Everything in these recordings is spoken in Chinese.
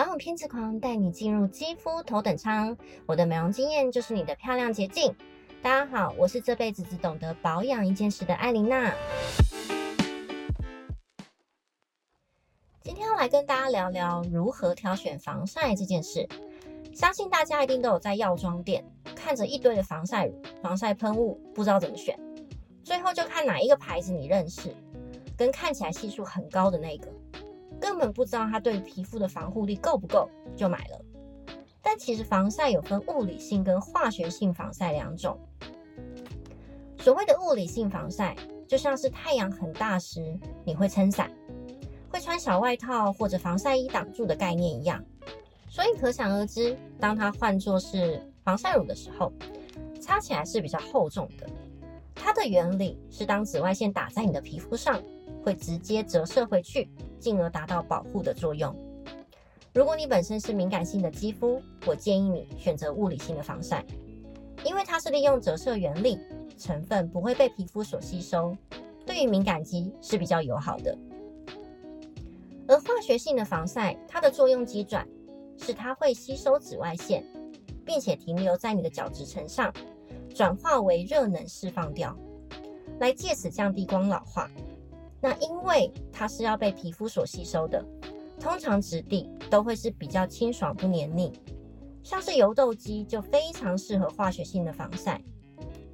保养偏执狂带你进入肌肤头等舱，我的美容经验就是你的漂亮捷径。大家好，我是这辈子只懂得保养一件事的艾琳娜。今天要来跟大家聊聊如何挑选防晒这件事。相信大家一定都有在药妆店看着一堆的防晒乳、防晒喷雾，不知道怎么选，最后就看哪一个牌子你认识，跟看起来系数很高的那个。根本不知道它对皮肤的防护力够不够，就买了。但其实防晒有分物理性跟化学性防晒两种。所谓的物理性防晒，就像是太阳很大时，你会撑伞，会穿小外套或者防晒衣挡住的概念一样。所以可想而知，当它换作是防晒乳的时候，擦起来是比较厚重的。它的原理是，当紫外线打在你的皮肤上，会直接折射回去。进而达到保护的作用。如果你本身是敏感性的肌肤，我建议你选择物理性的防晒，因为它是利用折射原理，成分不会被皮肤所吸收，对于敏感肌是比较友好的。而化学性的防晒，它的作用机转是它会吸收紫外线，并且停留在你的角质层上，转化为热能释放掉，来借此降低光老化。那因为它是要被皮肤所吸收的，通常质地都会是比较清爽不黏腻，像是油痘肌就非常适合化学性的防晒，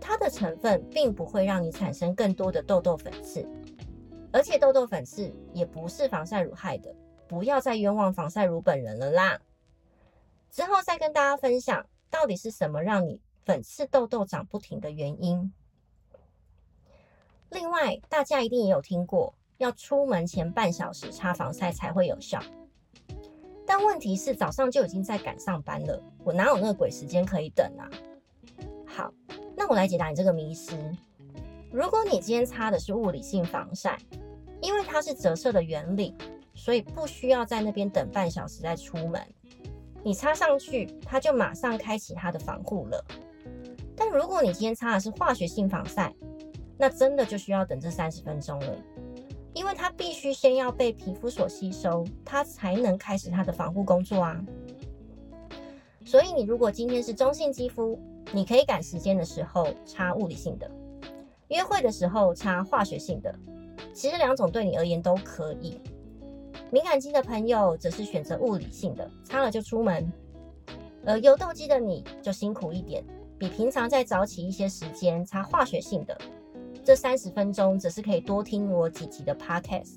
它的成分并不会让你产生更多的痘痘粉刺，而且痘痘粉刺也不是防晒乳害的，不要再冤枉防晒乳本人了啦。之后再跟大家分享到底是什么让你粉刺痘痘长不停的原因。另外，大家一定也有听过，要出门前半小时擦防晒才会有效。但问题是，早上就已经在赶上班了，我哪有那个鬼时间可以等啊？好，那我来解答你这个迷思。如果你今天擦的是物理性防晒，因为它是折射的原理，所以不需要在那边等半小时再出门，你擦上去，它就马上开启它的防护了。但如果你今天擦的是化学性防晒，那真的就需要等这三十分钟了，因为它必须先要被皮肤所吸收，它才能开始它的防护工作啊。所以你如果今天是中性肌肤，你可以赶时间的时候擦物理性的，约会的时候擦化学性的，其实两种对你而言都可以。敏感肌的朋友则是选择物理性的，擦了就出门。而油痘肌的你就辛苦一点，比平常再早起一些时间擦化学性的。这三十分钟只是可以多听我几集的 podcast。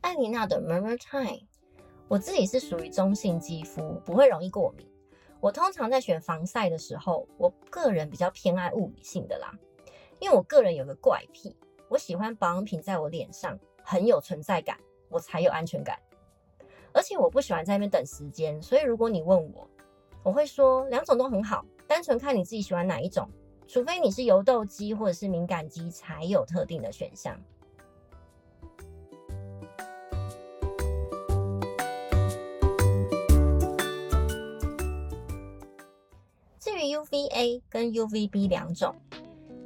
艾琳娜的 Murmur Time，我自己是属于中性肌肤，不会容易过敏。我通常在选防晒的时候，我个人比较偏爱物理性的啦，因为我个人有个怪癖，我喜欢保养品在我脸上很有存在感，我才有安全感。而且我不喜欢在那边等时间，所以如果你问我，我会说两种都很好，单纯看你自己喜欢哪一种，除非你是油痘肌或者是敏感肌才有特定的选项。至于 UVA 跟 UVB 两种，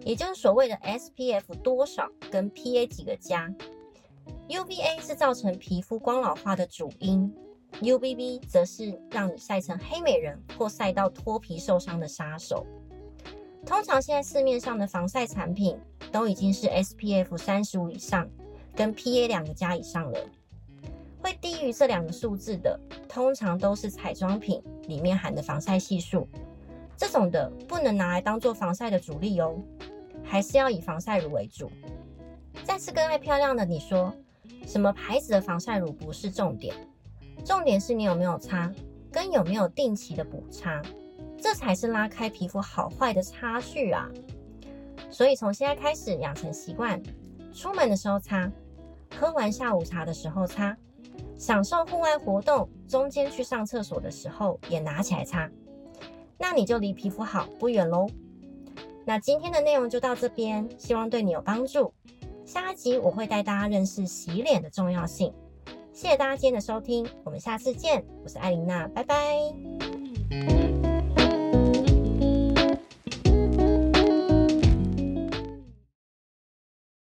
也就是所谓的 SPF 多少跟 PA 几个加，UVA 是造成皮肤光老化的主因。UVB 则是让你晒成黑美人或晒到脱皮受伤的杀手。通常现在市面上的防晒产品都已经是 SPF 三十五以上，跟 PA 两个加以上了。会低于这两个数字的，通常都是彩妆品里面含的防晒系数。这种的不能拿来当做防晒的主力哦，还是要以防晒乳为主。再次跟爱漂亮的你说，什么牌子的防晒乳不是重点。重点是你有没有擦，跟有没有定期的补擦，这才是拉开皮肤好坏的差距啊！所以从现在开始养成习惯，出门的时候擦，喝完下午茶的时候擦，享受户外活动中间去上厕所的时候也拿起来擦，那你就离皮肤好不远喽。那今天的内容就到这边，希望对你有帮助。下一集我会带大家认识洗脸的重要性。谢谢大家今天的收听，我们下次见。我是艾琳娜，拜拜。